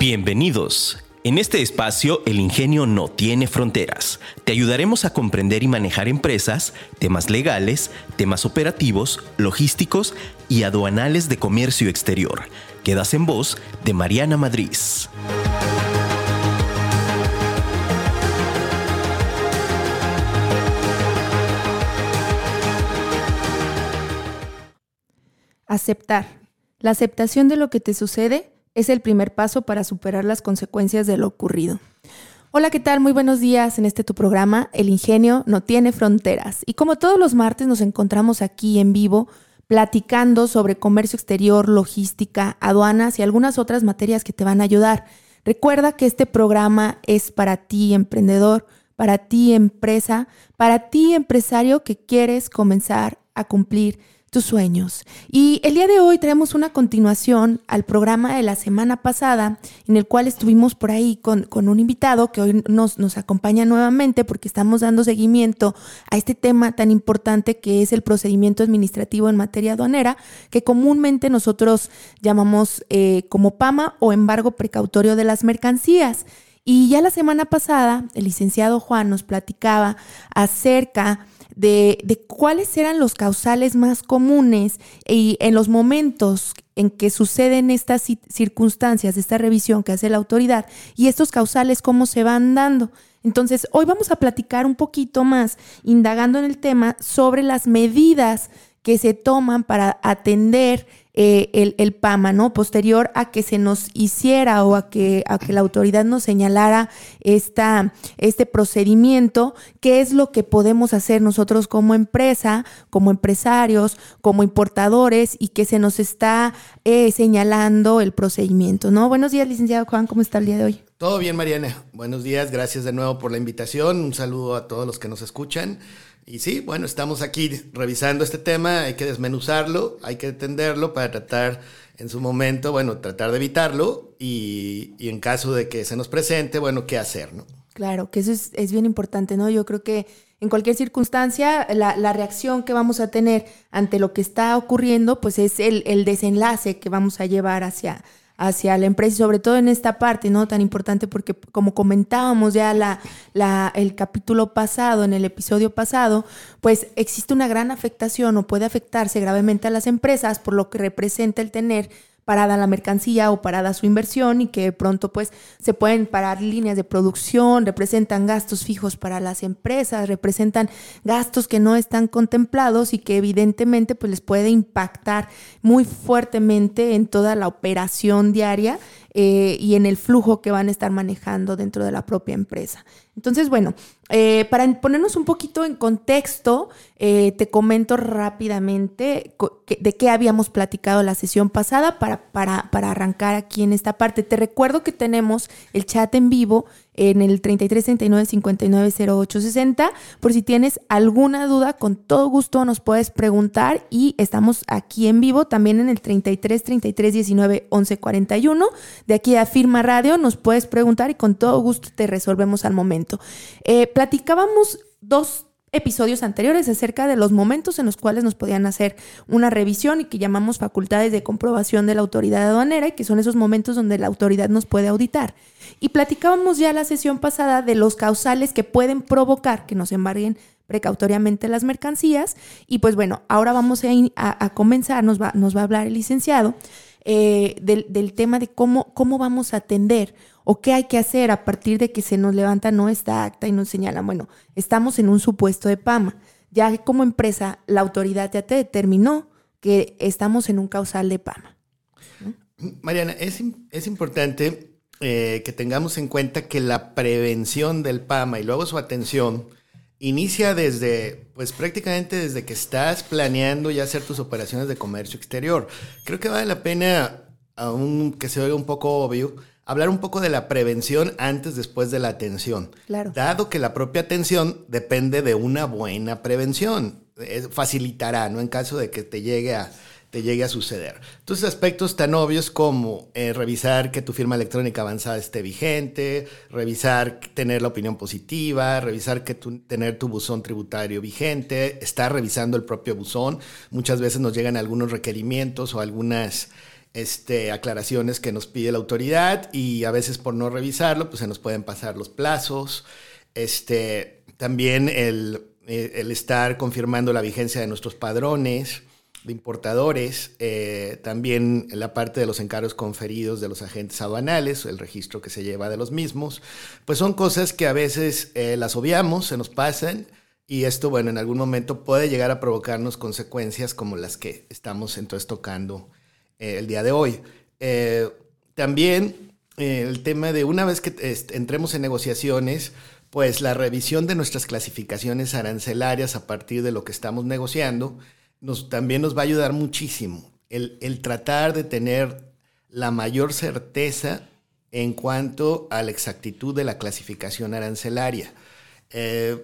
Bienvenidos. En este espacio, el ingenio no tiene fronteras. Te ayudaremos a comprender y manejar empresas, temas legales, temas operativos, logísticos y aduanales de comercio exterior. Quedas en voz de Mariana Madrid. Aceptar. La aceptación de lo que te sucede es el primer paso para superar las consecuencias de lo ocurrido. Hola, ¿qué tal? Muy buenos días en este tu programa, El Ingenio no tiene fronteras. Y como todos los martes nos encontramos aquí en vivo platicando sobre comercio exterior, logística, aduanas y algunas otras materias que te van a ayudar. Recuerda que este programa es para ti, emprendedor, para ti, empresa, para ti, empresario que quieres comenzar a cumplir tus sueños. Y el día de hoy traemos una continuación al programa de la semana pasada, en el cual estuvimos por ahí con, con un invitado que hoy nos, nos acompaña nuevamente porque estamos dando seguimiento a este tema tan importante que es el procedimiento administrativo en materia aduanera, que comúnmente nosotros llamamos eh, como PAMA o embargo precautorio de las mercancías. Y ya la semana pasada, el licenciado Juan nos platicaba acerca de, cuáles eran los causales más comunes y en los momentos en que suceden estas circunstancias, esta revisión que hace la autoridad y estos causales cómo se van dando. Entonces, hoy vamos a platicar un poquito más, indagando en el tema, sobre las medidas que se toman para atender eh, el, PAMA, ¿no? Posterior a que se nos hiciera o a que, a que la autoridad nos señalara esta, este procedimiento, qué es lo que podemos hacer nosotros como empresa, como empresarios, como importadores y que se nos está eh, señalando el procedimiento, ¿no? Buenos días, licenciado Juan, ¿cómo está el día de hoy? Todo bien, Mariana. Buenos días, gracias de nuevo por la invitación. Un saludo a todos los que nos escuchan. Y sí, bueno, estamos aquí revisando este tema, hay que desmenuzarlo, hay que entenderlo para tratar en su momento, bueno, tratar de evitarlo y, en caso de que se nos presente, bueno, qué hacer, ¿no? Claro, que eso es, bien importante, ¿no? Yo creo que en cualquier circunstancia, la, la, reacción que vamos a tener ante lo que está ocurriendo, pues es el, el desenlace que vamos a llevar hacia, hacia la empresa y sobre todo en esta parte, ¿no? Tan importante porque como comentábamos ya la, la, el capítulo pasado, en el episodio pasado, pues existe una gran afectación o puede afectarse gravemente a las empresas por lo que representa el tener parada la mercancía o parada su inversión y que pronto pues se pueden parar líneas de producción, representan gastos fijos para las empresas, representan gastos que no están contemplados y que evidentemente pues les puede impactar muy fuertemente en toda la operación diaria eh, y en el flujo que van a estar manejando dentro de la propia empresa. Entonces, bueno, eh, para ponernos un poquito en contexto, eh, te comento rápidamente de qué habíamos platicado la sesión pasada para, para, para arrancar aquí en esta parte. Te recuerdo que tenemos el chat en vivo en el 33 39 59 08 60. Por si tienes alguna duda, con todo gusto nos puedes preguntar y estamos aquí en vivo también en el 33 33 19 11 41. De aquí a Firma Radio nos puedes preguntar y con todo gusto te resolvemos al momento. Eh, platicábamos dos episodios anteriores acerca de los momentos en los cuales nos podían hacer una revisión y que llamamos facultades de comprobación de la autoridad aduanera y que son esos momentos donde la autoridad nos puede auditar. Y platicábamos ya la sesión pasada de los causales que pueden provocar que nos embarguen precautoriamente las mercancías. Y pues bueno, ahora vamos a, comenzar, nos va, nos va a hablar el licenciado eh, del, tema de cómo, cómo vamos a atender o qué hay que hacer a partir de que se nos levanta no esta acta y nos señala, bueno, estamos en un supuesto de PAMA. Ya como empresa, la autoridad ya te determinó que estamos en un causal de PAMA. Mariana, es, es importante eh, que tengamos en cuenta que la prevención del PAMA y luego su atención inicia desde, pues prácticamente desde que estás planeando ya hacer tus operaciones de comercio exterior. Creo que vale la pena, aunque se oiga un poco obvio, hablar un poco de la prevención antes, después de la atención. Claro. Dado que la propia atención depende de una buena prevención. facilitará, ¿no? En caso de que te llegue a te llegue a suceder. Entonces, aspectos tan obvios como eh, revisar que tu firma electrónica avanzada esté vigente, revisar tener la opinión positiva, revisar que tener tu buzón tributario vigente, estar revisando el propio buzón. Muchas veces nos llegan algunos requerimientos o algunas este, aclaraciones que nos pide la autoridad y a veces por no revisarlo, pues se nos pueden pasar los plazos. Este, también el, el estar confirmando la vigencia de nuestros padrones de importadores, eh, también la parte de los encargos conferidos de los agentes aduanales, el registro que se lleva de los mismos, pues son cosas que a veces eh, las obviamos, se nos pasan y esto, bueno, en algún momento puede llegar a provocarnos consecuencias como las que estamos entonces tocando eh, el día de hoy. también el tema de una vez que entremos en negociaciones, pues la revisión de nuestras clasificaciones arancelarias a partir de lo que estamos negociando, nos, también nos va a ayudar muchísimo el, tratar de tener la mayor certeza en cuanto a la exactitud de la clasificación arancelaria. Eh,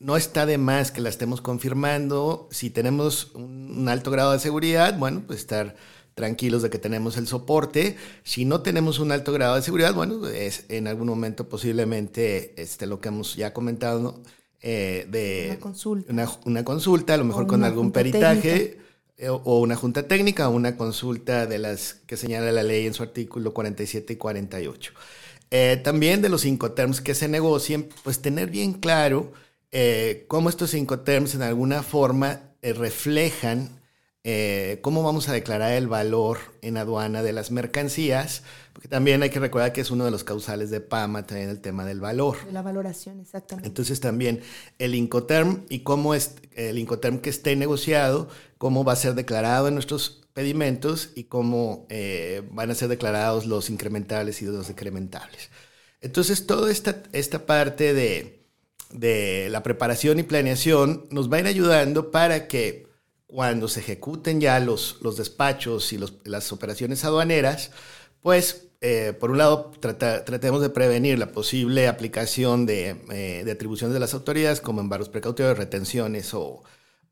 no está de más que la estemos confirmando. Si tenemos un, alto grado de seguridad, bueno, pues estar tranquilos de que tenemos el soporte. Si no tenemos un alto grado de seguridad, bueno, es en algún momento posiblemente este, lo que hemos ya comentado, eh, de una consulta. Una, consulta, a lo mejor con algún peritaje eh, o una junta técnica o una consulta de las que señala la ley en su artículo 47 y 48. Eh, también de los cinco terms que se negocien, pues tener bien claro cómo estos cinco terms en alguna forma reflejan eh, cómo vamos a declarar el valor en aduana de las mercancías, porque también hay que recordar que es uno de los causales de PAMA, también el tema del valor. De la valoración, exactamente. Entonces también el Incoterm y cómo es el Incoterm que esté negociado, cómo va a ser declarado en nuestros pedimentos y cómo eh, van a ser declarados los incrementables y los decrementables. Entonces toda esta, esta parte de, de la preparación y planeación nos va a ir ayudando para que cuando se ejecuten ya los, los despachos y las operaciones aduaneras, pues eh, por un lado tratemos de prevenir la posible aplicación de, eh, de, atribuciones de las autoridades como embargos precautorios, retenciones o,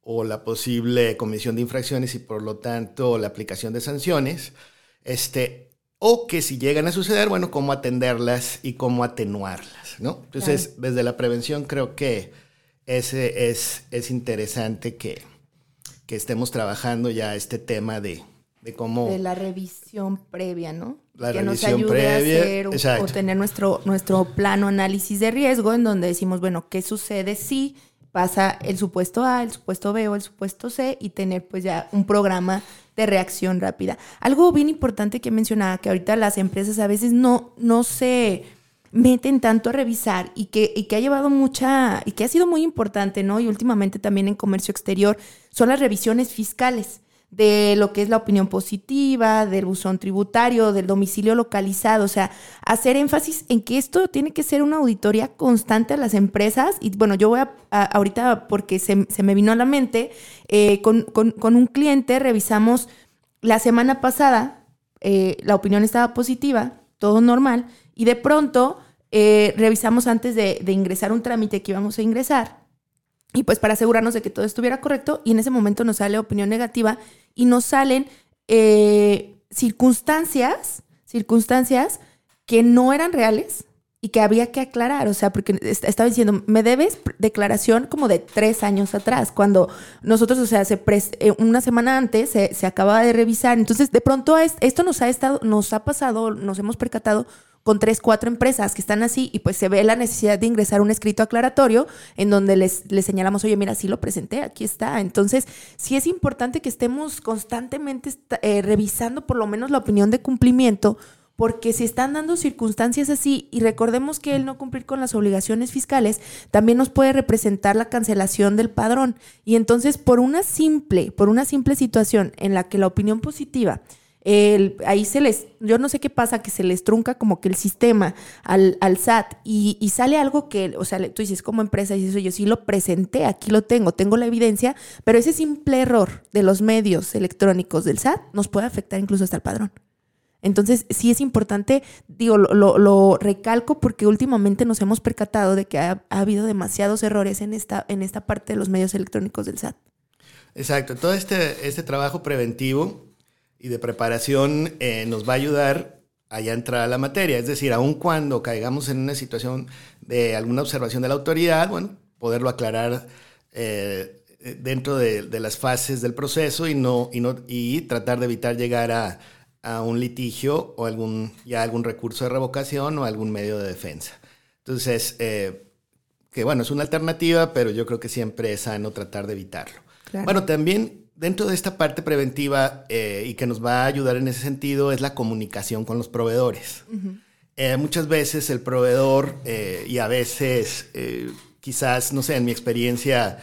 o, la posible comisión de infracciones y por lo tanto la aplicación de sanciones, este, o que si llegan a suceder, bueno, cómo atenderlas y cómo atenuarlas, ¿no? Entonces, desde la prevención creo que ese es, es interesante que que estemos trabajando ya este tema de, de cómo... De la revisión previa, ¿no? La que nos ayude a hacer o, tener nuestro, nuestro plano análisis de riesgo en donde decimos, bueno, ¿qué sucede si pasa el supuesto A, el supuesto B o el supuesto C y tener pues ya un programa de reacción rápida? Algo bien importante que mencionaba, que ahorita las empresas a veces no, no se meten tanto a revisar y que, y que ha llevado mucha, y que ha sido muy importante, ¿no? Y últimamente también en comercio exterior son las revisiones fiscales de lo que es la opinión positiva, del buzón tributario, del domicilio localizado, o sea, hacer énfasis en que esto tiene que ser una auditoría constante a las empresas. Y bueno, yo voy a, ahorita, porque se, me vino a la mente, eh, con, con, un cliente revisamos la semana pasada, eh, la opinión estaba positiva, todo normal, y de pronto eh, revisamos antes de, ingresar un trámite que íbamos a ingresar. Y pues para asegurarnos de que todo estuviera correcto, y en ese momento nos sale opinión negativa y nos salen eh, circunstancias, circunstancias que no eran reales y que había que aclarar. O sea, porque estaba diciendo, me debes declaración como de tres años atrás, cuando nosotros, o sea, se eh, una semana antes se, se acababa de revisar. Entonces, de pronto esto nos ha estado, nos ha pasado, nos hemos percatado con tres, cuatro empresas que están así y pues se ve la necesidad de ingresar un escrito aclaratorio en donde les, les señalamos, oye, mira, sí lo presenté, aquí está. Entonces, sí es importante que estemos constantemente eh, revisando por lo menos la opinión de cumplimiento porque si están dando circunstancias así y recordemos que el no cumplir con las obligaciones fiscales también nos puede representar la cancelación del padrón y entonces por una simple, por una simple situación en la que la opinión positiva ahí se les, yo no sé qué pasa, que se les trunca como que el sistema al, al SAT y, sale algo que, o sea, tú dices como empresa, dices, yo sí lo presenté, aquí lo tengo, tengo la evidencia, pero ese simple error de los medios electrónicos del SAT nos puede afectar incluso hasta el padrón. Entonces, sí es importante, digo, lo, lo, recalco porque últimamente nos hemos percatado de que ha, ha, habido demasiados errores en esta, en esta parte de los medios electrónicos del SAT. Exacto, todo este, este trabajo preventivo y de preparación eh, nos va a ayudar a ya entrar a la materia. Es decir, aun cuando caigamos en una situación de alguna observación de la autoridad, bueno, poderlo aclarar eh, dentro de, las fases del proceso y, no, y, no, y tratar de evitar llegar a, a un litigio o algún, ya algún recurso de revocación o algún medio de defensa. Entonces, eh, que bueno, es una alternativa, pero yo creo que siempre es sano tratar de evitarlo. Bueno, también dentro de esta parte preventiva eh, y que nos va a ayudar en ese sentido es la comunicación con los proveedores. Eh, muchas veces el proveedor y a veces, quizás, no sé, en mi experiencia,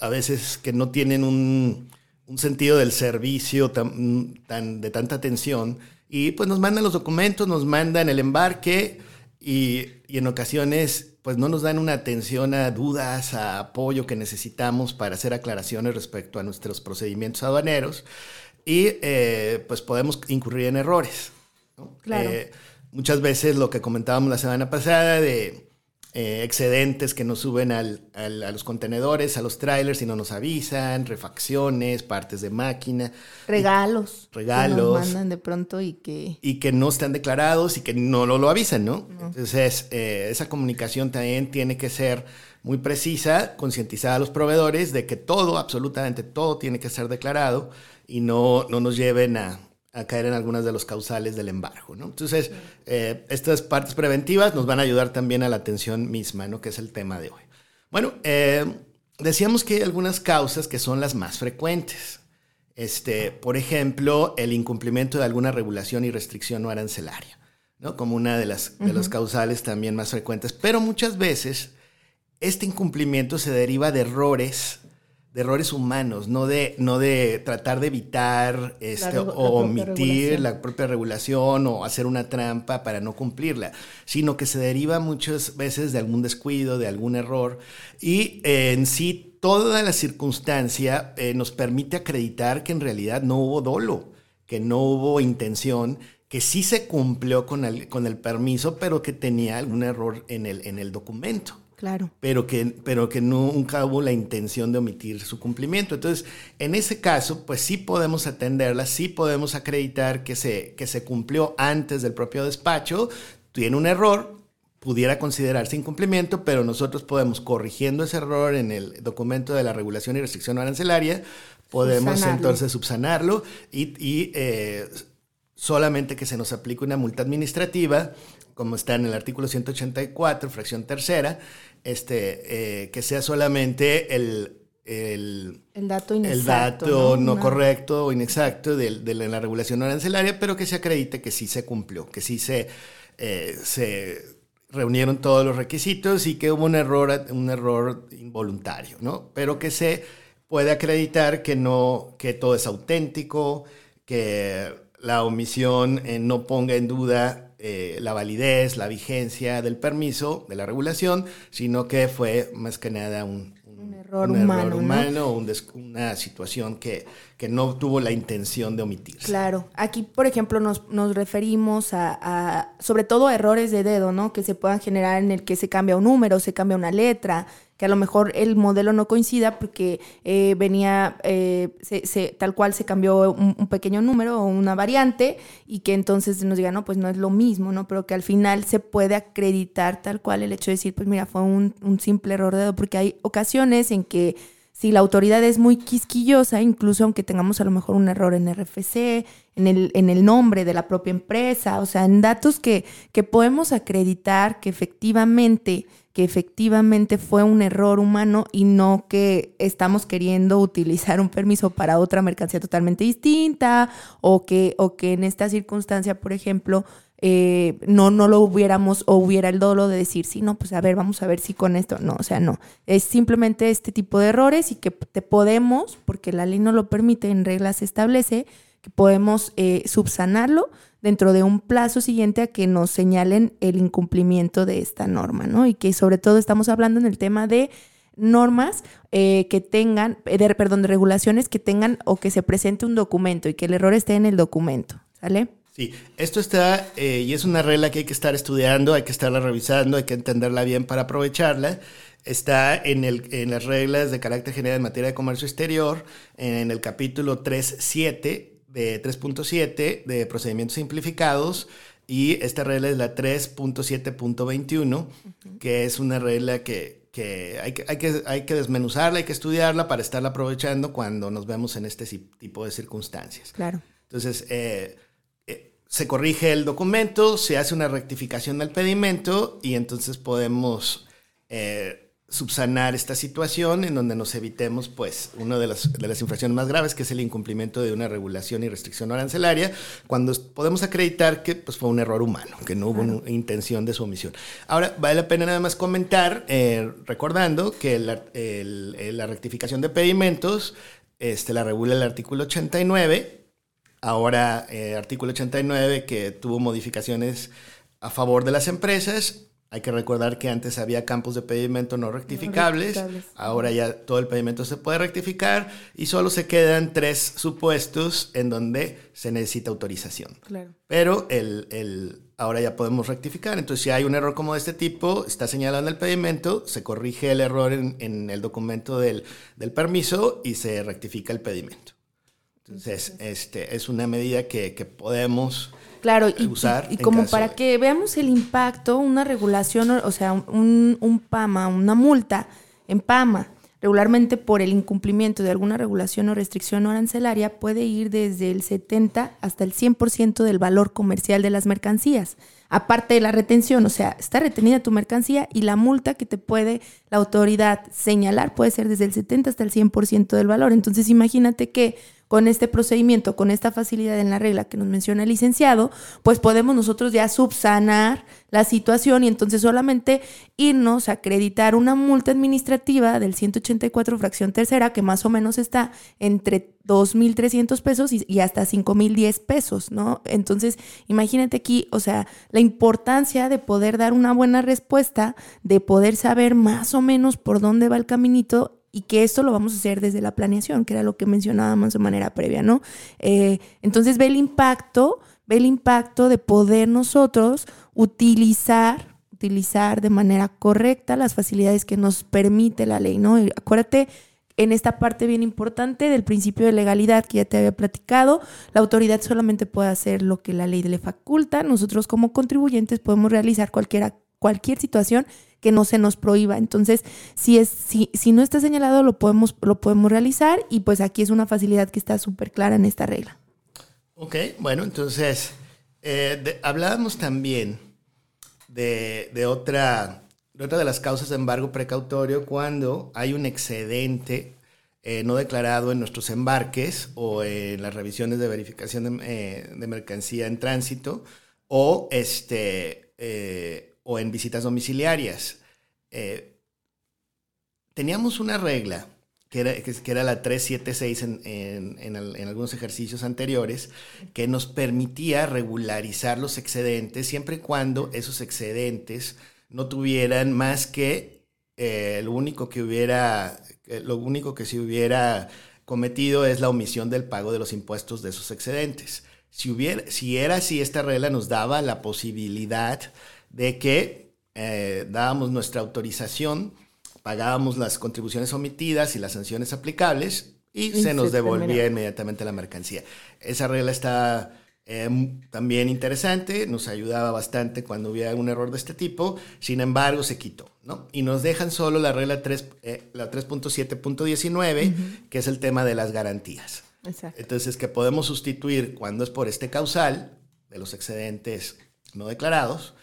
a veces que no tienen un, un sentido del servicio tan, tan, de tanta atención y pues nos mandan los documentos, nos mandan el embarque y, y, en ocasiones pues no nos dan una atención a dudas, a apoyo que necesitamos para hacer aclaraciones respecto a nuestros procedimientos aduaneros y eh, pues podemos incurrir en errores. Claro. Eh, muchas veces lo que comentábamos la semana pasada de eh, excedentes que nos suben al, a los contenedores, a los trailers y no nos avisan, refacciones, partes de máquina. Regalos. regalos. Que nos mandan de pronto y que... Y que no están declarados y que no lo, lo avisan, ¿no? Entonces, eh, esa comunicación también tiene que ser muy precisa, concientizar a los proveedores de que todo, absolutamente todo tiene que ser declarado y no, no nos lleven a, a caer en algunas de los causales del embargo. ¿no? Entonces, eh, estas partes preventivas nos van a ayudar también a la atención misma, ¿no? que es el tema de hoy. Bueno, eh, decíamos que hay algunas causas que son las más frecuentes. Este, por ejemplo, el incumplimiento de alguna regulación y restricción no arancelaria, ¿no? como una de las, de las causales también más frecuentes. Pero muchas veces este incumplimiento se deriva de errores de errores humanos, no de, no de tratar de evitar este, o omitir la propia regulación o hacer una trampa para no cumplirla, sino que se deriva muchas veces de algún descuido, de algún error y eh, en sí toda la circunstancia eh, nos permite acreditar que en realidad no hubo dolo, que no hubo intención que sí se cumplió con el, con el permiso, pero que tenía algún error en el, en el documento. Claro. Pero que, pero que nunca hubo la intención de omitir su cumplimiento. Entonces, en ese caso, pues sí podemos atenderla, sí podemos acreditar que se, que se cumplió antes del propio despacho, tiene un error, pudiera considerarse incumplimiento, pero nosotros podemos, corrigiendo ese error en el documento de la regulación y restricción arancelaria, podemos entonces subsanarlo y, y eh, solamente que se nos aplique una multa administrativa, como está en el artículo 184, fracción tercera, este, eh, que sea solamente el, el, dato el dato no, correcto o inexacto de, de, la regulación arancelaria, pero que se acredite que sí se cumplió, que sí se, eh, se reunieron todos los requisitos y que hubo un error, un error involuntario, ¿no? Pero que se puede acreditar que no, que todo es auténtico, que la omisión eh, no ponga en duda eh, la validez, la vigencia del permiso, de la regulación, sino que fue más que nada un, error humano, humano una situación que, que no tuvo la intención de omitir. Claro, aquí por ejemplo nos, nos referimos a, sobre todo a errores de dedo, ¿no? Que se puedan generar en el que se cambia un número, se cambia una letra, que a lo mejor el modelo no coincida porque eh, venía, eh, tal cual se cambió un, pequeño número o una variante y que entonces nos diga, no, pues no es lo mismo, ¿no? Pero que al final se puede acreditar tal cual el hecho de decir, pues mira, fue un, un simple error de dedo, porque hay ocasiones en que si la autoridad es muy quisquillosa, incluso aunque tengamos a lo mejor un error en RFC, en el, en el nombre de la propia empresa, o sea, en datos que, que podemos acreditar que efectivamente que efectivamente fue un error humano y no que estamos queriendo utilizar un permiso para otra mercancía totalmente distinta o que, o que en esta circunstancia, por ejemplo, eh, no, no lo hubiéramos o hubiera el dolo de decir, sí, no, pues a ver, vamos a ver si con esto, no, o sea, no, es simplemente este tipo de errores y que te podemos, porque la ley no lo permite, en reglas establece, que podemos eh, subsanarlo dentro de un plazo siguiente a que nos señalen el incumplimiento de esta norma, ¿no? Y que sobre todo estamos hablando en el tema de normas eh, que tengan, eh, perdón, de regulaciones que tengan o que se presente un documento y que el error esté en el documento, ¿sale? Sí, esto está, eh, y es una regla que hay que estar estudiando, hay que estarla revisando, hay que entenderla bien para aprovecharla. Está en, el, en las reglas de carácter general en materia de comercio exterior, en el capítulo 3.7 de 3.7 de procedimientos simplificados y esta regla es la 3.7.21, que es una regla que, que, hay que, hay, que, hay que desmenuzarla, hay que estudiarla para estarla aprovechando cuando nos vemos en este tipo de circunstancias. Claro. Entonces, eh, eh, se corrige el documento, se hace una rectificación del pedimento y entonces podemos eh, subsanar esta situación en donde nos evitemos pues una de las, de las infracciones más graves que es el incumplimiento de una regulación y restricción arancelaria cuando podemos acreditar que pues, fue un error humano, que no hubo intención de su omisión. Ahora vale la pena nada más comentar eh, recordando que la, la rectificación de pedimentos este, la regula el artículo 89 Ahora, eh, artículo 89, que tuvo modificaciones a favor de las empresas. Hay que recordar que antes había campos de pedimento no rectificables. Ahora ya todo el pedimento se puede rectificar y solo se quedan tres supuestos en donde se necesita autorización. Pero el, el, ahora ya podemos rectificar. Entonces, si hay un error como de este tipo, está señalado en el pedimento, se corrige el error en, en el documento del, del permiso y se rectifica el pedimento. Entonces, este, es una medida que, podemos claro, y, usar. Y, como para que veamos el impacto, una regulación, o sea, un, un PAMA, una multa en PAMA, regularmente por el incumplimiento de alguna regulación o restricción arancelaria, puede ir desde el 70 hasta el 100% del valor comercial de las mercancías. Aparte de la retención, o sea, está retenida tu mercancía y la multa que te puede la autoridad señalar puede ser desde el 70 hasta el 100% del valor. Entonces, imagínate que con este procedimiento, con esta facilidad en la regla que nos menciona el licenciado, pues podemos nosotros ya subsanar la situación y entonces solamente irnos a acreditar una multa administrativa del 184 fracción tercera, que más o menos está entre 2.300 pesos y, y hasta 5.010 pesos, ¿no? Entonces, imagínate aquí, o sea, la importancia de poder dar una buena respuesta, de poder saber más o menos por dónde va el caminito y que esto lo vamos a hacer desde la planeación, que era lo que mencionábamos de manera previa, ¿no? Eh, entonces ve el impacto, ve el impacto de poder nosotros utilizar, utilizar de manera correcta las facilidades que nos permite la ley, ¿no? Acuérdate en esta parte bien importante del principio de legalidad que ya te había platicado, la autoridad solamente puede hacer lo que la ley le faculta. Nosotros como contribuyentes podemos realizar cualquier, cualquier situación que no se nos prohíba. Entonces, si, es, si, si no está señalado, lo podemos, lo podemos realizar y pues aquí es una facilidad que está súper clara en esta regla. Ok, bueno, entonces, eh, hablábamos también de, de, otra, de otra de las causas de embargo precautorio cuando hay un excedente eh, no declarado en nuestros embarques o en las revisiones de verificación de, eh, de mercancía en tránsito o este o en visitas domiciliarias. Eh, teníamos una regla que era, que, era la 376 en, en, en, en, algunos ejercicios anteriores, que nos permitía regularizar los excedentes siempre y cuando esos excedentes no tuvieran más que eh, lo único que hubiera, lo único que se hubiera cometido es la omisión del pago de los impuestos de esos excedentes. Si, hubiera, si era así, esta regla nos daba la posibilidad de que eh, dábamos nuestra autorización, pagábamos las contribuciones omitidas y las sanciones aplicables y, se nos devolvía inmediatamente la mercancía. Esa regla está eh, también interesante, nos ayudaba bastante cuando hubiera un error de este tipo, sin embargo se quitó, ¿no? Y nos dejan solo la regla 3, eh, la 3.7.19, que es el tema de las garantías. Exacto. Entonces, que podemos sustituir cuando es por este causal de los excedentes no declarados,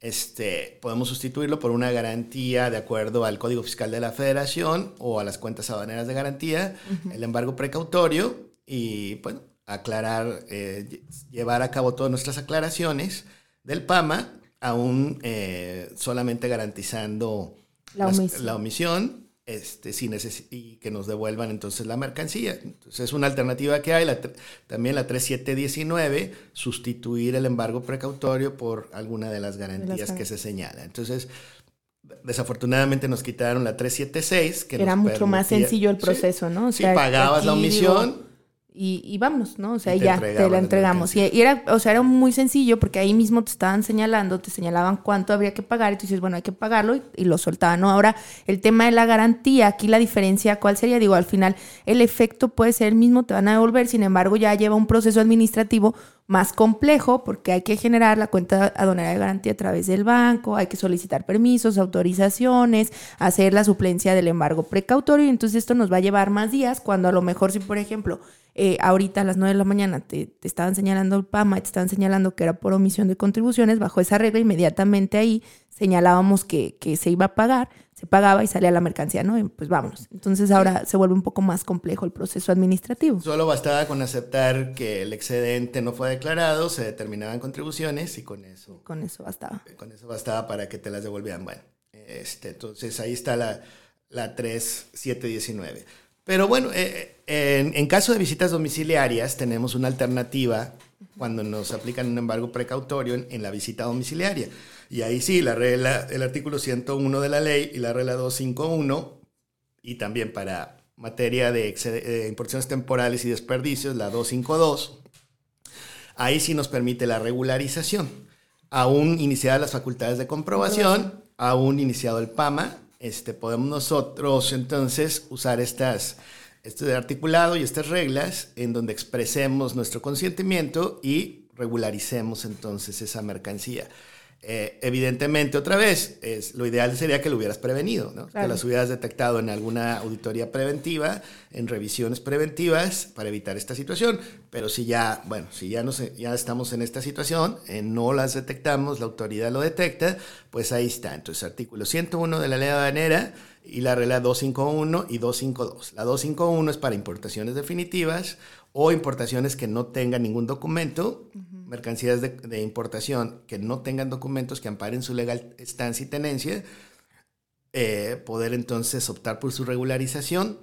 este, podemos sustituirlo por una garantía de acuerdo al Código Fiscal de la Federación o a las cuentas aduaneras de garantía, el embargo precautorio y, bueno, aclarar, eh, llevar a cabo todas nuestras aclaraciones del PAMA, aún eh, solamente garantizando la omisión este, y que nos devuelvan entonces la mercancía. Entonces es una alternativa que hay, también la 3719, sustituir el embargo precautorio por alguna de las garantías que se señala. Entonces, desafortunadamente nos quitaron la 376, que era mucho más sencillo el proceso, ¿no? O sea, si pagabas la omisión, y, y vámonos, ¿no? O sea, ya te la entregamos. Y, era, o sea, era muy sencillo porque ahí mismo te estaban señalando, te señalaban cuánto habría que pagar y tú dices, bueno, hay que pagarlo y, lo soltaban, ¿no? Ahora, el tema de la garantía, aquí la diferencia, ¿cuál sería? Digo, al final el efecto puede ser el mismo, te van a devolver, sin embargo, ya lleva un proceso administrativo más complejo porque hay que generar la cuenta aduanera de garantía a través del banco, hay que solicitar permisos, autorizaciones, hacer la suplencia del embargo precautorio entonces esto nos va a llevar más días cuando a lo mejor si por ejemplo eh, ahorita a las 9 de la mañana te, te, estaban señalando el PAMA te estaban señalando que era por omisión de contribuciones, bajo esa regla inmediatamente ahí señalábamos que, que se iba a pagar, se pagaba y salía la mercancía, ¿no? Y pues vámonos. Entonces ahora se vuelve un poco más complejo el proceso administrativo. Solo bastaba con aceptar que el excedente no fue declarado, se determinaban contribuciones y con eso. Con eso bastaba. Con eso bastaba para que te las devolvieran. Bueno, este, entonces ahí está la, la 3719. Pero bueno, eh, en, en, caso de visitas domiciliarias tenemos una alternativa cuando nos aplican un embargo precautorio en, en la visita domiciliaria. Y ahí sí, la regla, el artículo 101 de la ley y la regla 251, y también para materia de, de importaciones temporales y desperdicios, la 252, ahí sí nos permite la regularización. Aún iniciadas las facultades de comprobación, aún iniciado el PAMA, este, podemos nosotros entonces usar estas, este articulado y estas reglas en donde expresemos nuestro consentimiento y regularicemos entonces esa mercancía. Eh, evidentemente, otra vez, es, lo ideal sería que lo hubieras prevenido, ¿no? claro. que las hubieras detectado en alguna auditoría preventiva, en revisiones preventivas para evitar esta situación. Pero si ya, bueno, si ya, no sé, ya estamos en esta situación, eh, no las detectamos, la autoridad lo detecta, pues ahí está. Entonces, artículo 101 de la ley aduanera y la regla 251 y 252. La 251 es para importaciones definitivas o importaciones que no tengan ningún documento. Uh -huh mercancías de, de, importación que no tengan documentos que amparen su legal estancia y tenencia, eh, poder entonces optar por su regularización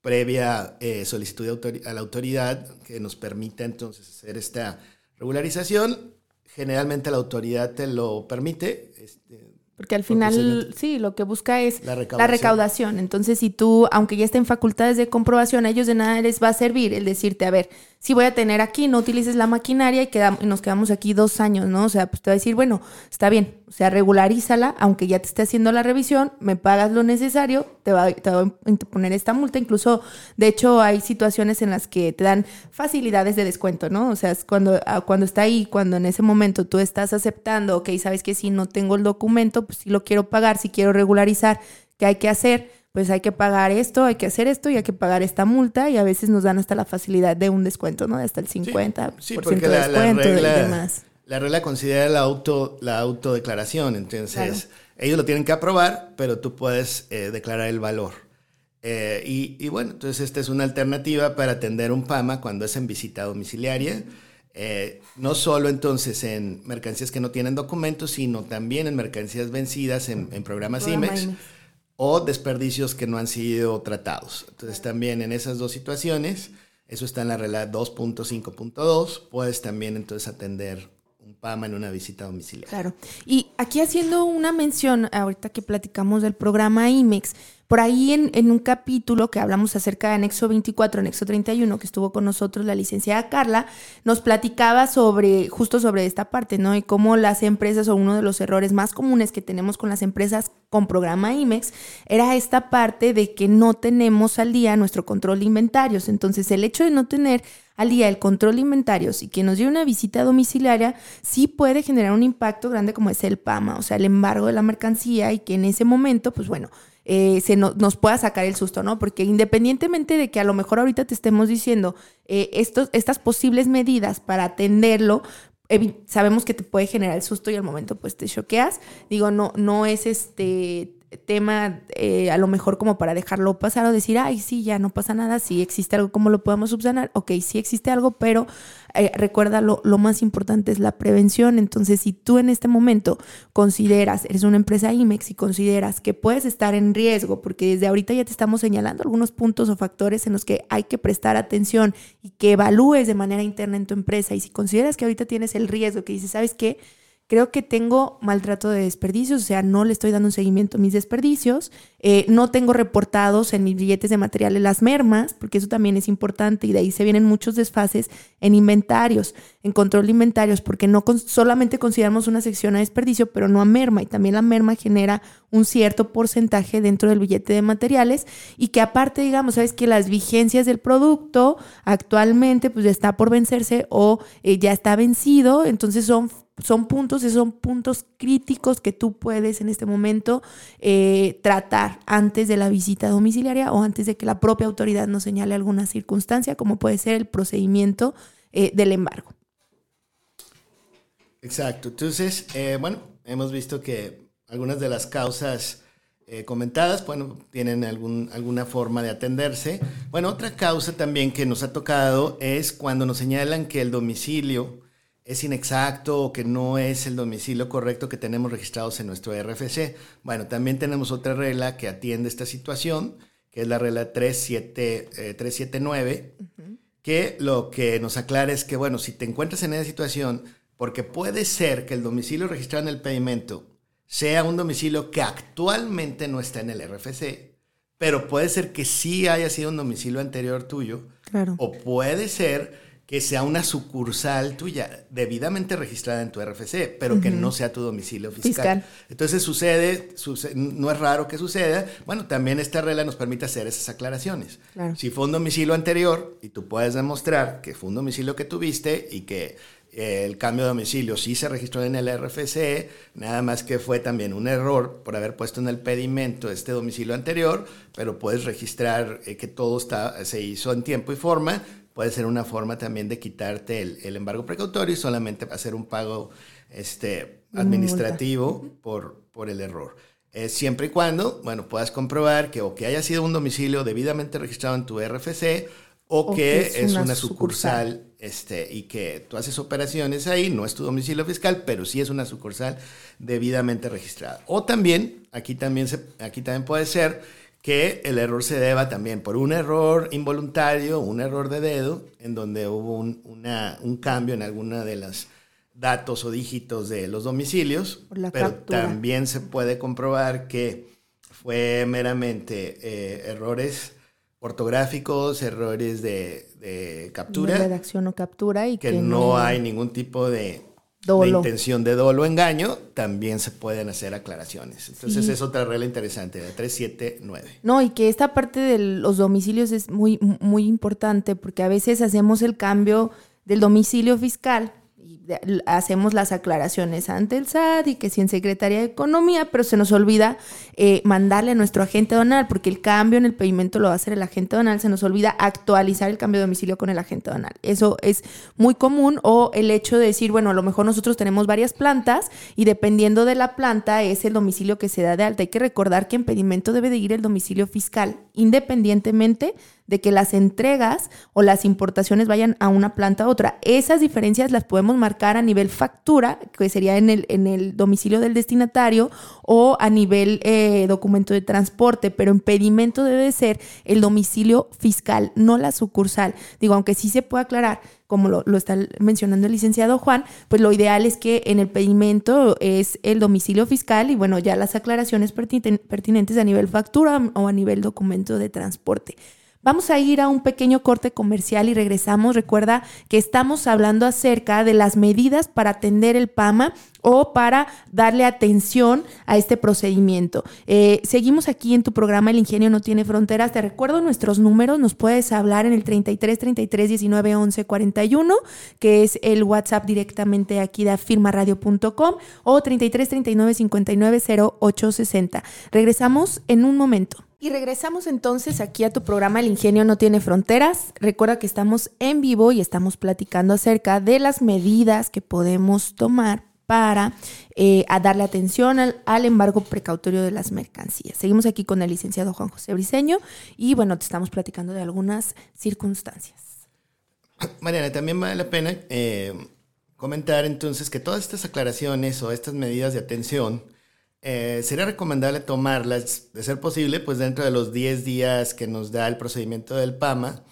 previa eh, solicitud a la autoridad que nos permita entonces hacer esta regularización. Generalmente la autoridad te lo permite. Este, porque al final, sí, lo que busca es la recaudación. la recaudación. Entonces, si tú, aunque ya estén facultades de comprobación, a ellos de nada les va a servir el decirte, a ver, si voy a tener aquí, no utilices la maquinaria y, quedamos, nos quedamos aquí dos años, ¿no? O sea, pues te va a decir, bueno, está bien, o sea, regularízala, aunque ya te esté haciendo la revisión, me pagas lo necesario, te va, a poner esta multa. Incluso, de hecho, hay situaciones en las que te dan facilidades de descuento, ¿no? O sea, es cuando, cuando está ahí, cuando en ese momento tú estás aceptando, ok, sabes que si no tengo el documento, pues si lo quiero pagar, si quiero regularizar, ¿qué hay que hacer? Pues hay que pagar esto, hay que hacer esto y hay que pagar esta multa y a veces nos dan hasta la facilidad de un descuento, ¿no? De hasta el 50% sí, sí, porque de la, descuento la regla, y demás. La regla considera la, auto, la autodeclaración, entonces claro. ellos lo tienen que aprobar, pero tú puedes eh, declarar el valor. Eh, y, y, bueno, entonces esta es una alternativa para atender un PAMA cuando es en visita domiciliaria. Eh, no solo entonces en mercancías que no tienen documentos, sino también en mercancías vencidas en, en programas Programa IMEX. IMEX o desperdicios que no han sido tratados. Entonces también en esas dos situaciones, eso está en la regla 2.5.2, puedes también entonces atender PAMA en una visita domiciliaria. Claro. Y aquí haciendo una mención, ahorita que platicamos del programa IMEX, por ahí en, en, un capítulo que hablamos acerca de anexo 24, anexo 31, que estuvo con nosotros la licenciada Carla, nos platicaba sobre, justo sobre esta parte, ¿no? Y cómo las empresas, o uno de los errores más comunes que tenemos con las empresas con programa IMEX, era esta parte de que no tenemos al día nuestro control de inventarios. Entonces, el hecho de no tener al día el control de inventarios y que nos dio una visita domiciliaria, sí puede generar un impacto grande como es el PAMA, o sea, el embargo de la mercancía y que en ese momento, pues bueno, eh, se no, nos pueda sacar el susto, ¿no? Porque independientemente de que a lo mejor ahorita te estemos diciendo eh, estos, estas posibles medidas para atenderlo, sabemos que te puede generar el susto y al momento pues te choqueas. Digo, no, no es este tema eh, a lo mejor como para dejarlo pasar o decir, ay, sí, ya no pasa nada, si existe algo, ¿cómo lo podemos subsanar? Ok, sí existe algo, pero eh, recuerda, lo, lo, más importante es la prevención. Entonces, si tú en este momento consideras, eres una empresa IMEX y consideras que puedes estar en riesgo, porque desde ahorita ya te estamos señalando algunos puntos o factores en los que hay que prestar atención y que evalúes de manera interna en tu empresa, y si consideras que ahorita tienes el riesgo, que dices, ¿sabes qué? Creo que tengo maltrato de desperdicios, o sea, no le estoy dando un seguimiento a mis desperdicios. Eh, no tengo reportados en mis billetes de materiales las mermas, porque eso también es importante y de ahí se vienen muchos desfases en inventarios, en control de inventarios, porque no con, solamente consideramos una sección a desperdicio, pero no a merma. Y también la merma genera un cierto porcentaje dentro del billete de materiales y que aparte, digamos, sabes que las vigencias del producto actualmente pues ya está por vencerse o eh, ya está vencido, entonces son son puntos, esos son puntos críticos que tú puedes en este momento eh, tratar antes de la visita domiciliaria o antes de que la propia autoridad nos señale alguna circunstancia, como puede ser el procedimiento eh, del embargo. Exacto. Entonces, eh, bueno, hemos visto que algunas de las causas comentadas, bueno, tienen algún, alguna forma de atenderse. Bueno, otra causa también que nos ha tocado es cuando nos señalan que el domicilio es inexacto o que no es el domicilio correcto que tenemos registrados en nuestro RFC. Bueno, también tenemos otra regla que atiende esta situación, que es la regla 37, 379, eh, que lo que nos aclara es que, bueno, si te encuentras en esa situación, porque puede ser que el domicilio registrado en el pedimento sea un domicilio que actualmente no está en el RFC, pero puede ser que sí haya sido un domicilio anterior tuyo, claro. o puede ser que sea una sucursal tuya debidamente registrada en tu RFC, pero que no sea tu domicilio fiscal. Entonces sucede, no es raro que suceda. Bueno, también esta regla nos permite hacer esas aclaraciones. Si fue un domicilio anterior y tú puedes demostrar que fue un domicilio que tuviste y que eh, el cambio de domicilio sí se registró en el RFC, nada más que fue también un error por haber puesto en el pedimento este domicilio anterior, pero puedes registrar eh, que todo está, se hizo en tiempo y forma, puede ser una forma también de quitarte el, embargo precautorio y solamente hacer un pago este, administrativo por, por el error. siempre y cuando, bueno, puedas comprobar que o que haya sido un domicilio debidamente registrado en tu RFC o, que, es, una, sucursal, este, y que tú haces operaciones ahí, no es tu domicilio fiscal, pero sí es una sucursal debidamente registrada. O también, aquí también, se, aquí también puede ser que el error se deba también por un error involuntario, un error de dedo, en donde hubo un, un cambio en alguna de los datos o dígitos de los domicilios, pero también se puede comprobar que fue meramente eh, errores ortográficos, errores de, captura. De redacción o captura y que, no hay ningún tipo de de intención de dolo o engaño, también se pueden hacer aclaraciones. Entonces es otra regla interesante, de 379. No, y que esta parte de los domicilios es muy, muy importante porque a veces hacemos el cambio del domicilio fiscal hacemos las aclaraciones ante el SAT y que si en Secretaría de Economía, pero se nos olvida eh, mandarle a nuestro agente donal, porque el cambio en el pedimento lo va a hacer el agente donal, se nos olvida actualizar el cambio de domicilio con el agente donal. Eso es muy común o el hecho de decir, bueno, a lo mejor nosotros tenemos varias plantas y dependiendo de la planta es el domicilio que se da de alta. Hay que recordar que en pedimento debe de ir el domicilio fiscal, independientemente de que las entregas o las importaciones vayan a una planta a otra. Esas diferencias las podemos marcar a nivel factura, que sería en el, en el domicilio del destinatario, o a nivel eh, documento de transporte, pero en pedimento debe ser el domicilio fiscal, no la sucursal. Digo, aunque sí se puede aclarar, como lo, lo, está mencionando el licenciado Juan, pues lo ideal es que en el pedimento es el domicilio fiscal y bueno, ya las aclaraciones pertinentes a nivel factura o a nivel documento de transporte. Vamos a ir a un pequeño corte comercial y regresamos. Recuerda que estamos hablando acerca de las medidas para atender el PAMA o para darle atención a este procedimiento. Eh, seguimos aquí en tu programa El Ingenio No Tiene Fronteras. Te recuerdo nuestros números. Nos puedes hablar en el 33 33 19 11 41, que es el WhatsApp directamente aquí de afirmaradio.com o 33 39 59 08 60. Regresamos en un momento. Y regresamos entonces aquí a tu programa El Ingenio no tiene fronteras. Recuerda que estamos en vivo y estamos platicando acerca de las medidas que podemos tomar para eh, darle atención al, embargo precautorio de las mercancías. Seguimos aquí con el licenciado Juan José Briceño y bueno, te estamos platicando de algunas circunstancias. Mariana, también vale la pena eh, comentar entonces que todas estas aclaraciones o estas medidas de atención eh, sería recomendable tomarlas, de ser posible, pues dentro de los 10 días que nos da el procedimiento del PAMA,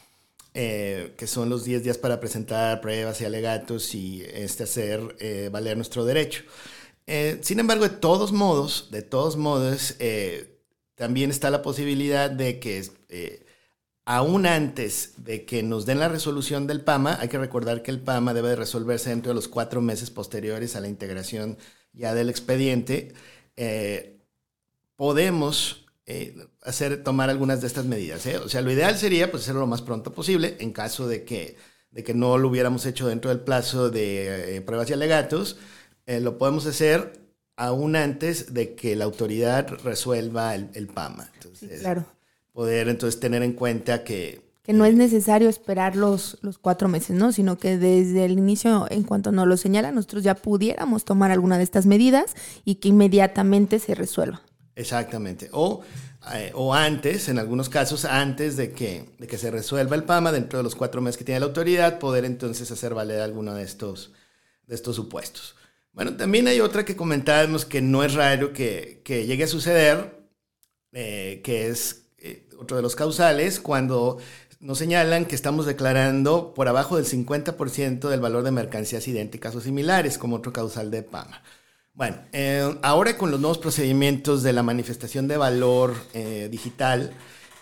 eh, que son los 10 días para presentar pruebas y alegatos y este, hacer eh, valer nuestro derecho. sin embargo, de todos modos, de todos modos, también está la posibilidad de que aún antes de que nos den la resolución del PAMA, hay que recordar que el PAMA debe de resolverse dentro de los cuatro meses posteriores a la integración ya del expediente. Eh, podemos eh, hacer, tomar algunas de estas medidas. ¿eh? O sea, lo ideal sería pues, hacerlo lo más pronto posible en caso de que, de que no lo hubiéramos hecho dentro del plazo de pruebas y alegatos. lo podemos hacer aún antes de que la autoridad resuelva el, PAMA. Entonces, claro. Poder entonces tener en cuenta que... Que no es necesario esperar los, los cuatro meses, ¿no? Sino que desde el inicio, en cuanto nos lo señala, nosotros ya pudiéramos tomar alguna de estas medidas y que inmediatamente se resuelva. Exactamente. O, eh, o antes, en algunos casos, antes de que, de que se resuelva el PAMA, dentro de los cuatro meses que tiene la autoridad, poder entonces hacer valer alguno de estos, de estos supuestos. Bueno, también hay otra que comentábamos que no es raro que, que llegue a suceder, eh, que es eh, otro de los causales, cuando nos señalan que estamos declarando por abajo del 50% del valor de mercancías idénticas o similares como otro causal de PAMA. Bueno, eh, ahora con los nuevos procedimientos de la manifestación de valor digital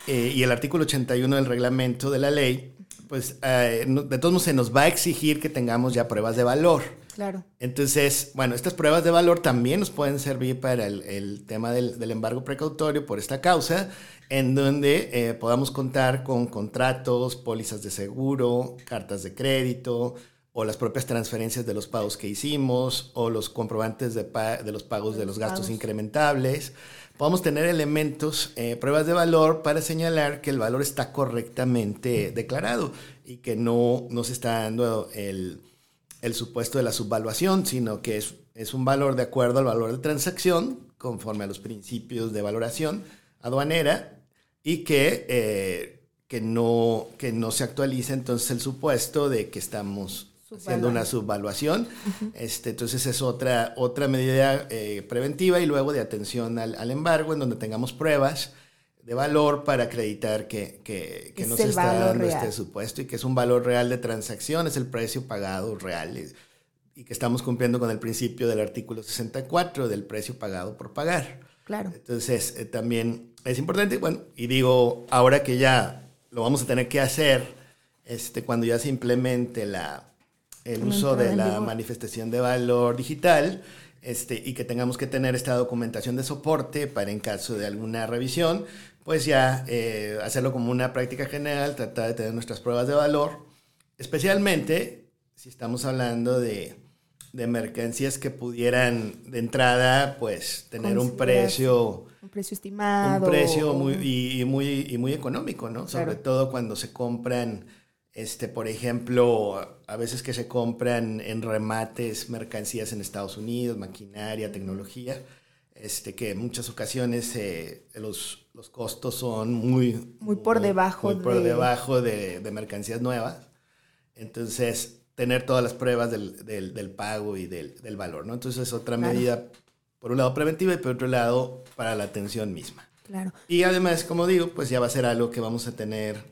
y el artículo 81 del reglamento de la ley, pues de todos modos se nos va a exigir que tengamos ya pruebas de valor. Claro. Entonces, bueno, estas pruebas de valor también nos pueden servir para el, tema del, embargo precautorio por esta causa, en donde eh, podamos contar con contratos, pólizas de seguro, cartas de crédito o las propias transferencias de los pagos que hicimos o los comprobantes de, los pagos de los gastos incrementables. Podemos tener elementos, eh, pruebas de valor para señalar que el valor está correctamente declarado y que no, no se está dando el el supuesto de la subvaluación, sino que es, es un valor de acuerdo al valor de transacción, conforme a los principios de valoración aduanera, y que, eh, que, no, que no se actualiza entonces el supuesto de que estamos haciendo una subvaluación. este, entonces es otra, otra medida eh, preventiva y luego de atención al, al embargo, en donde tengamos pruebas de valor para acreditar que, que, que no se está dando este supuesto y que es un valor real de transacción, es el precio pagado real y, que estamos cumpliendo con el principio del artículo 64 del precio pagado por pagar. Claro. Entonces, eh, también es importante, bueno, y digo, ahora que ya lo vamos a tener que hacer, este, cuando ya se implemente la, el uso de la manifestación de valor digital, este, y que tengamos que tener esta documentación de soporte para en caso de alguna revisión, pues ya eh, hacerlo como una práctica general, tratar de tener nuestras pruebas de valor, especialmente si estamos hablando de, de mercancías que pudieran de entrada pues tener un precio un precio estimado. un precio muy y, muy y muy económico no sobre todo cuando se compran este por ejemplo a veces que se compran en remates mercancías en Estados Unidos maquinaria tecnología este que en muchas ocasiones eh, los los costos son muy... Muy por debajo. Muy por de... debajo de, de, mercancías nuevas. Entonces, tener todas las pruebas del, del, del pago y del, del, valor, ¿no? Entonces, es otra medida, por un lado preventiva y por otro lado para la atención misma. Claro. Y además, como digo, pues ya va a ser algo que vamos a tener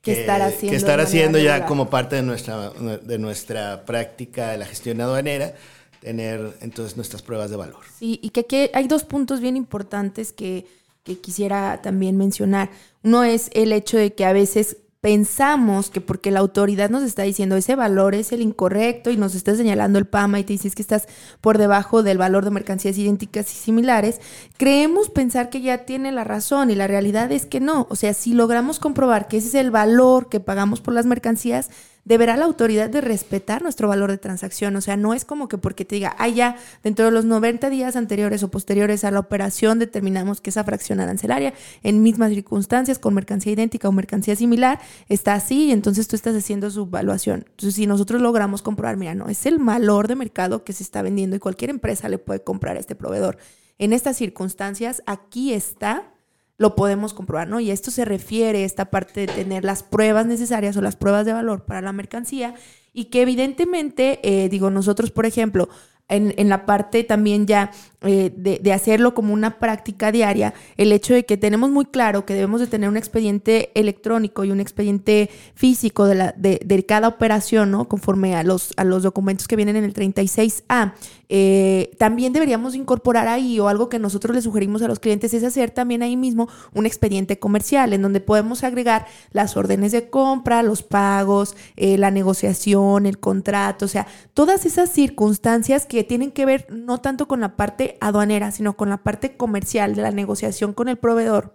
que, estar haciendo, que estar haciendo ya como parte de nuestra, de nuestra práctica de la gestión aduanera tener entonces nuestras pruebas de valor. Sí, y que aquí hay dos puntos bien importantes que que quisiera también mencionar. Uno es el hecho de que a veces pensamos que porque la autoridad nos está diciendo ese valor es el incorrecto y nos está señalando el PAMA y te dices que estás por debajo del valor de mercancías idénticas y similares, creemos pensar que ya tiene la razón y la realidad es que no. O sea, si logramos comprobar que ese es el valor que pagamos por las mercancías, deberá la autoridad de respetar nuestro valor de transacción. O sea, no es como que porque te diga, ah, ya, dentro de los 90 días anteriores o posteriores a la operación determinamos que esa fracción arancelaria en mismas circunstancias, con mercancía idéntica o mercancía similar, está así y entonces tú estás haciendo su evaluación. Entonces, si nosotros logramos comprobar, mira, no, es el valor de mercado que se está vendiendo y cualquier empresa le puede comprar a este proveedor. En estas circunstancias, aquí está lo podemos comprobar, ¿no? Y esto se refiere a esta parte de tener las pruebas necesarias o las pruebas de valor para la mercancía y que evidentemente, eh, digo, nosotros, por ejemplo, en, en, la parte también ya eh, de, de, hacerlo como una práctica diaria, el hecho de que tenemos muy claro que debemos de tener un expediente electrónico y un expediente físico de, la, de, de cada operación, ¿no? Conforme a los, a los documentos que vienen en el 36A. Eh, también deberíamos incorporar ahí, o algo que nosotros le sugerimos a los clientes, es hacer también ahí mismo un expediente comercial, en donde podemos agregar las órdenes de compra, los pagos, eh, la negociación, el contrato, o sea, todas esas circunstancias que tienen que ver no tanto con la parte aduanera, sino con la parte comercial de la negociación con el proveedor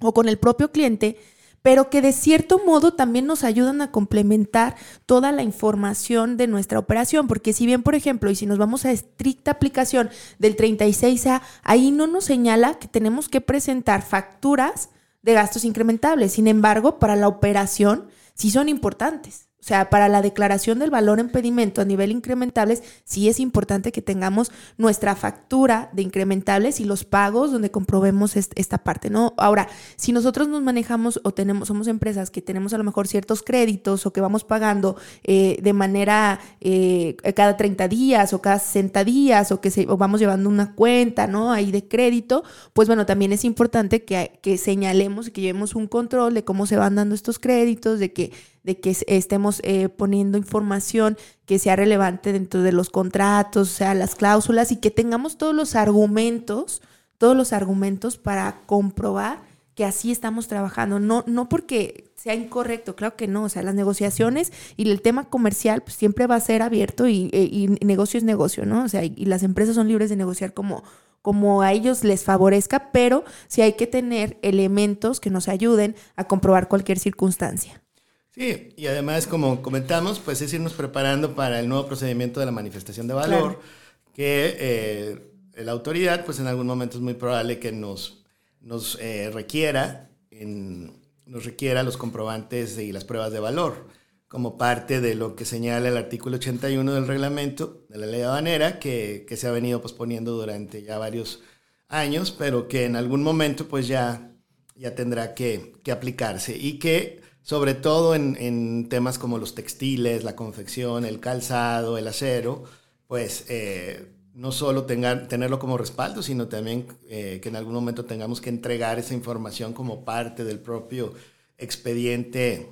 o con el propio cliente pero que de cierto modo también nos ayudan a complementar toda la información de nuestra operación, porque si bien, por ejemplo, y si nos vamos a estricta aplicación del 36A, ahí no nos señala que tenemos que presentar facturas de gastos incrementables. Sin embargo, para la operación sí son importantes. O sea, para la declaración del valor en pedimento a nivel incrementables, sí es importante que tengamos nuestra factura de incrementables y los pagos donde comprobemos esta parte, ¿no? Ahora, si nosotros nos manejamos o tenemos, somos empresas que tenemos a lo mejor ciertos créditos o que vamos pagando eh, de manera eh, cada 30 días o cada 60 días o que se, vamos llevando una cuenta, ¿no? Ahí de crédito, pues bueno, también es importante que, que señalemos y que llevemos un control de cómo se van dando estos créditos, de que de que estemos eh, poniendo información que sea relevante dentro de los contratos, o sea, las cláusulas y que tengamos todos los argumentos, todos los argumentos para comprobar que así estamos trabajando. No, no porque sea incorrecto, claro que no. O sea, las negociaciones y el tema comercial pues, siempre va a ser abierto y, e, negocio es negocio, ¿no? O sea, y, las empresas son libres de negociar como, como a ellos les favorezca, pero sí hay que tener elementos que nos ayuden a comprobar cualquier circunstancia. Sí, y además, como comentamos, pues es irnos preparando para el nuevo procedimiento de la manifestación de valor, que eh, la autoridad, pues en algún momento es muy probable que nos, nos eh, requiera, nos requiera los comprobantes y las pruebas de valor, como parte de lo que señala el artículo 81 del reglamento de la ley aduanera, que, que se ha venido posponiendo durante ya varios años, pero que en algún momento pues ya, ya tendrá que, que aplicarse y que sobre todo en, temas como los textiles, la confección, el calzado, el acero, pues eh, no solo tengan, tenerlo como respaldo, sino también eh, que en algún momento tengamos que entregar esa información como parte del propio expediente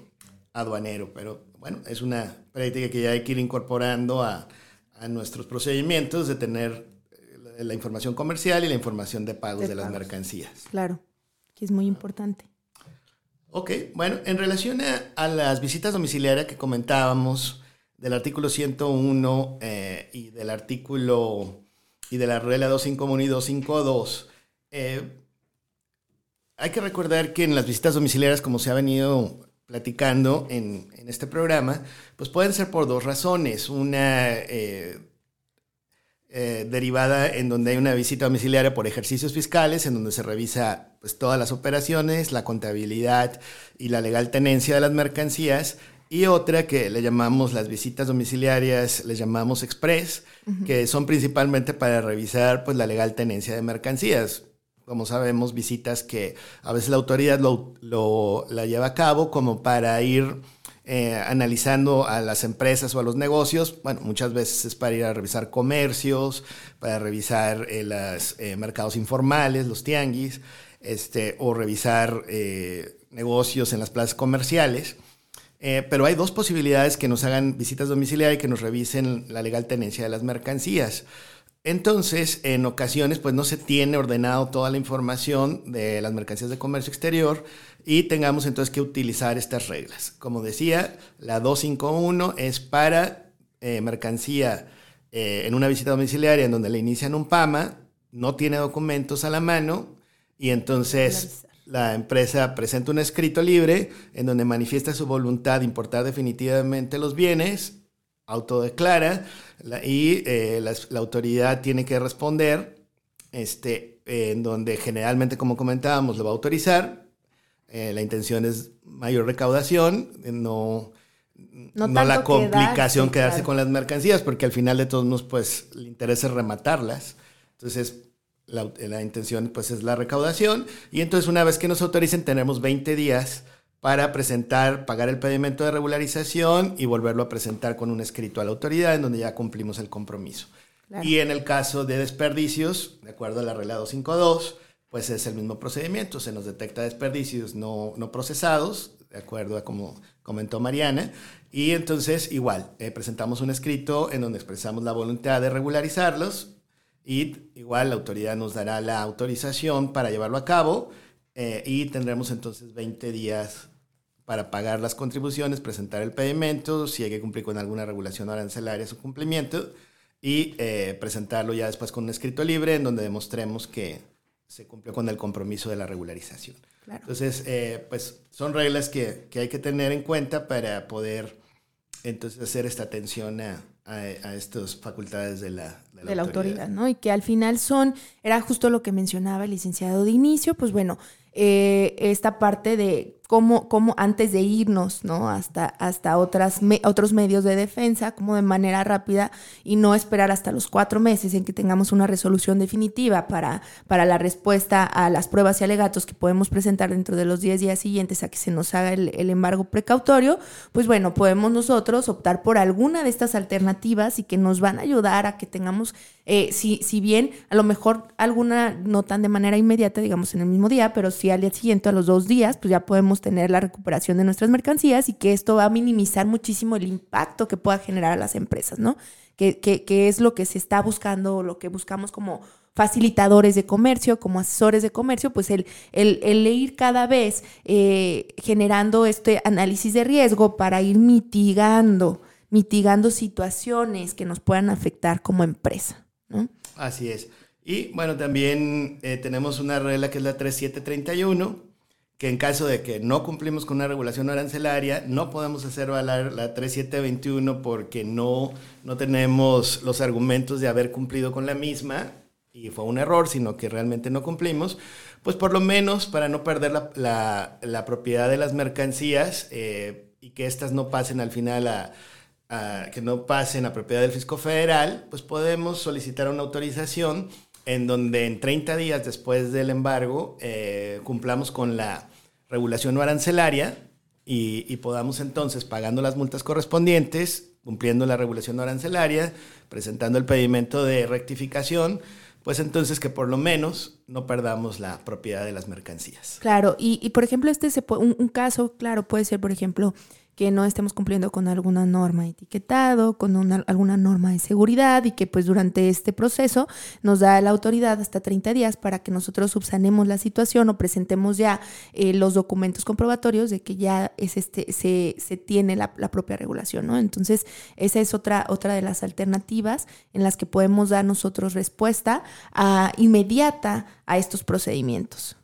aduanero. Pero bueno, es una práctica que ya hay que ir incorporando a, nuestros procedimientos de tener eh, la información comercial y la información de pagos de, las mercancías. Claro, que es muy importante. Ok, bueno, en relación a, las visitas domiciliarias que comentábamos del artículo 101 eh, y del artículo y de la regla 251 y 252, eh, hay que recordar que en las visitas domiciliarias, como se ha venido platicando en, este programa, pues pueden ser por dos razones. Una eh, eh, derivada en donde hay una visita domiciliaria por ejercicios fiscales, en donde se revisa pues, todas las operaciones, la contabilidad y la legal tenencia de las mercancías, y otra que le llamamos las visitas domiciliarias, le llamamos express, que son principalmente para revisar pues, la legal tenencia de mercancías. Como sabemos, visitas que a veces la autoridad lo, la lleva a cabo como para ir eh, analizando a las empresas o a los negocios, bueno, muchas veces es para ir a revisar comercios, para revisar eh, los eh, mercados informales, los tianguis, este, o revisar negocios en las plazas comerciales. pero hay dos posibilidades que nos hagan visitas domiciliarias y que nos revisen la legal tenencia de las mercancías. Entonces, en ocasiones, pues no se tiene ordenado toda la información de las mercancías de comercio exterior y tengamos entonces que utilizar estas reglas. Como decía, la 251 es para eh, mercancía eh, en una visita domiciliaria en donde le inician un PAMA, no tiene documentos a la mano y entonces la empresa presenta un escrito libre en donde manifiesta su voluntad de importar definitivamente los bienes, autodeclara y eh, la, la, autoridad tiene que responder, este, en donde generalmente, como comentábamos, lo va a autorizar eh, la intención es mayor recaudación, eh, no, no, la complicación quedarse, con las mercancías, porque al final de todos modos, pues, el interés es rematarlas. Entonces, la, la, intención, pues, es la recaudación. Y entonces, una vez que nos autoricen, tenemos 20 días para presentar, pagar el pedimento de regularización y volverlo a presentar con un escrito a la autoridad en donde ya cumplimos el compromiso. Y en el caso de desperdicios, de acuerdo a la regla 252, pues es el mismo procedimiento, se nos detecta desperdicios no, no procesados, de acuerdo a como comentó Mariana, y entonces igual, eh, presentamos un escrito en donde expresamos la voluntad de regularizarlos y igual la autoridad nos dará la autorización para llevarlo a cabo eh, y tendremos entonces 20 días para pagar las contribuciones, presentar el pedimento, si hay que cumplir con alguna regulación arancelaria su cumplimiento y eh, presentarlo ya después con un escrito libre en donde demostremos que se cumplió con el compromiso de la regularización. Entonces, eh, pues son reglas que, que, hay que tener en cuenta para poder entonces hacer esta atención a, a, estas facultades de la, de la, autoridad. ¿no? Y que al final son, era justo lo que mencionaba el licenciado de inicio, pues bueno, eh, esta parte de cómo, cómo antes de irnos, ¿no? Hasta, hasta otras otros medios de defensa, como de manera rápida y no esperar hasta los cuatro meses en que tengamos una resolución definitiva para, para la respuesta a las pruebas y alegatos que podemos presentar dentro de los diez días siguientes a que se nos haga el, el embargo precautorio, pues bueno, podemos nosotros optar por alguna de estas alternativas y que nos van a ayudar a que tengamos eh, si, si bien a lo mejor alguna no tan de manera inmediata, digamos en el mismo día, pero si al día siguiente, a los dos días, pues ya podemos tener la recuperación de nuestras mercancías y que esto va a minimizar muchísimo el impacto que pueda generar a las empresas, ¿no? Que, que, es lo que se está buscando, lo que buscamos como facilitadores de comercio, como asesores de comercio, pues el, el, el ir cada vez eh, generando este análisis de riesgo para ir mitigando, mitigando situaciones que nos puedan afectar como empresa. Así es. Y bueno, también eh, tenemos una regla que es la 3731, que en caso de que no cumplimos con una regulación arancelaria, no podemos hacer valer la 3721 porque no, no tenemos los argumentos de haber cumplido con la misma y fue un error, sino que realmente no cumplimos, pues por lo menos para no perder la, la, propiedad de las mercancías eh, y que éstas no pasen al final a que no pasen a propiedad del fisco federal, pues podemos solicitar una autorización en donde en 30 días después del embargo eh, cumplamos con la regulación no arancelaria y, podamos entonces, pagando las multas correspondientes, cumpliendo la regulación no arancelaria, presentando el pedimento de rectificación, pues entonces que por lo menos no perdamos la propiedad de las mercancías. Claro, y, por ejemplo, este se un, un, caso, claro, puede ser, por ejemplo, que no estemos cumpliendo con alguna norma de etiquetado, con una, alguna norma de seguridad y que pues durante este proceso nos da la autoridad hasta 30 días para que nosotros subsanemos la situación o presentemos ya eh, los documentos comprobatorios de que ya es este, se, se tiene la, propia regulación, ¿no? Entonces, esa es otra, otra de las alternativas en las que podemos dar nosotros respuesta a, inmediata a estos procedimientos.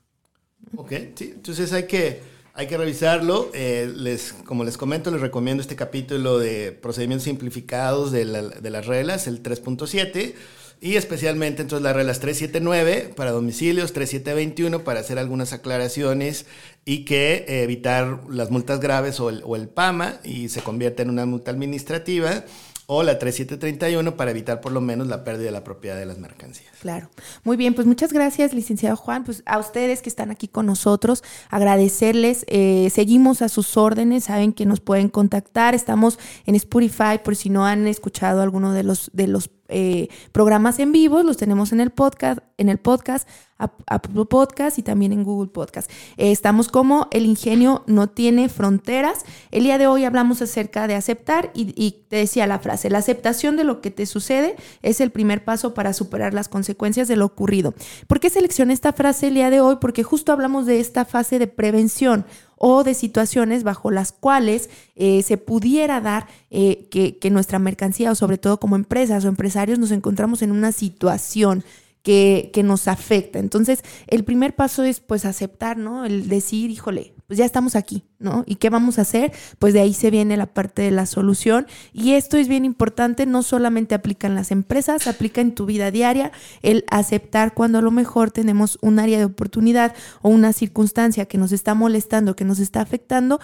Ok, entonces hay que hay que revisarlo. Eh, les, como les comento, les recomiendo este capítulo de procedimientos simplificados de, las reglas, el 3.7. Y especialmente entonces las reglas 379 para domicilios, 3721 para hacer algunas aclaraciones y que eh, evitar las multas graves o el, o el PAMA y se convierte en una multa administrativa o la 3731 para evitar por lo menos la pérdida de la propiedad de las mercancías. Claro. Muy bien, pues muchas gracias, licenciado Juan. Pues a ustedes que están aquí con nosotros, agradecerles. Eh, seguimos a sus órdenes, saben que nos pueden contactar. Estamos en Spotify por si no han escuchado alguno de los, de los eh, programas en vivo, los tenemos en el podcast, en el podcast, Apple Podcast y también en Google Podcast. Eh, estamos como El ingenio no tiene fronteras. El día de hoy hablamos acerca de aceptar y, y, te decía la frase, la aceptación de lo que te sucede es el primer paso para superar las consecuencias de lo ocurrido. ¿Por qué seleccioné esta frase el día de hoy? Porque justo hablamos de esta fase de prevención o de situaciones bajo las cuales eh, se pudiera dar eh, que, que nuestra mercancía o sobre todo como empresas o empresarios nos encontramos en una situación que, que, nos afecta. Entonces, el primer paso es pues aceptar, ¿no? El decir, híjole, pues ya estamos aquí, ¿no? ¿Y qué vamos a hacer? Pues de ahí se viene la parte de la solución. Y esto es bien importante, no solamente aplica en las empresas, aplica en tu vida diaria, el aceptar cuando a lo mejor tenemos un área de oportunidad o una circunstancia que nos está molestando, que nos está afectando.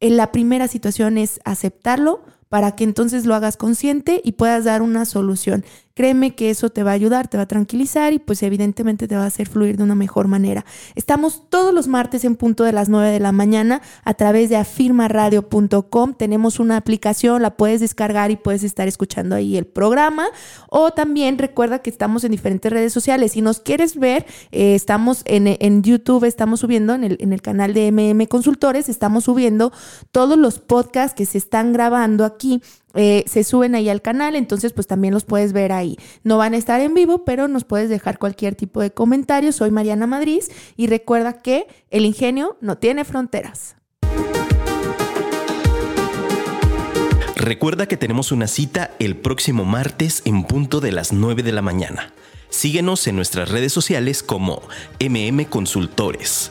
En la primera situación es aceptarlo, para que entonces lo hagas consciente y puedas dar una solución. Créeme que eso te va a ayudar, te va a tranquilizar y pues evidentemente te va a hacer fluir de una mejor manera. Estamos todos los martes en punto de las 9 de la mañana a través de afirmaradio.com. Tenemos una aplicación, la puedes descargar y puedes estar escuchando ahí el programa. O también recuerda que estamos en diferentes redes sociales. Si nos quieres ver, eh, estamos en, en, YouTube, estamos subiendo en el, en el canal de MM Consultores, estamos subiendo todos los podcasts que se están grabando aquí eh, se suben ahí al canal, entonces pues también los puedes ver ahí. No van a estar en vivo, pero nos puedes dejar cualquier tipo de comentario. Soy Mariana Madrid y recuerda que el ingenio no tiene fronteras. Recuerda que tenemos una cita el próximo martes en punto de las 9 de la mañana. Síguenos en nuestras redes sociales como MM Consultores.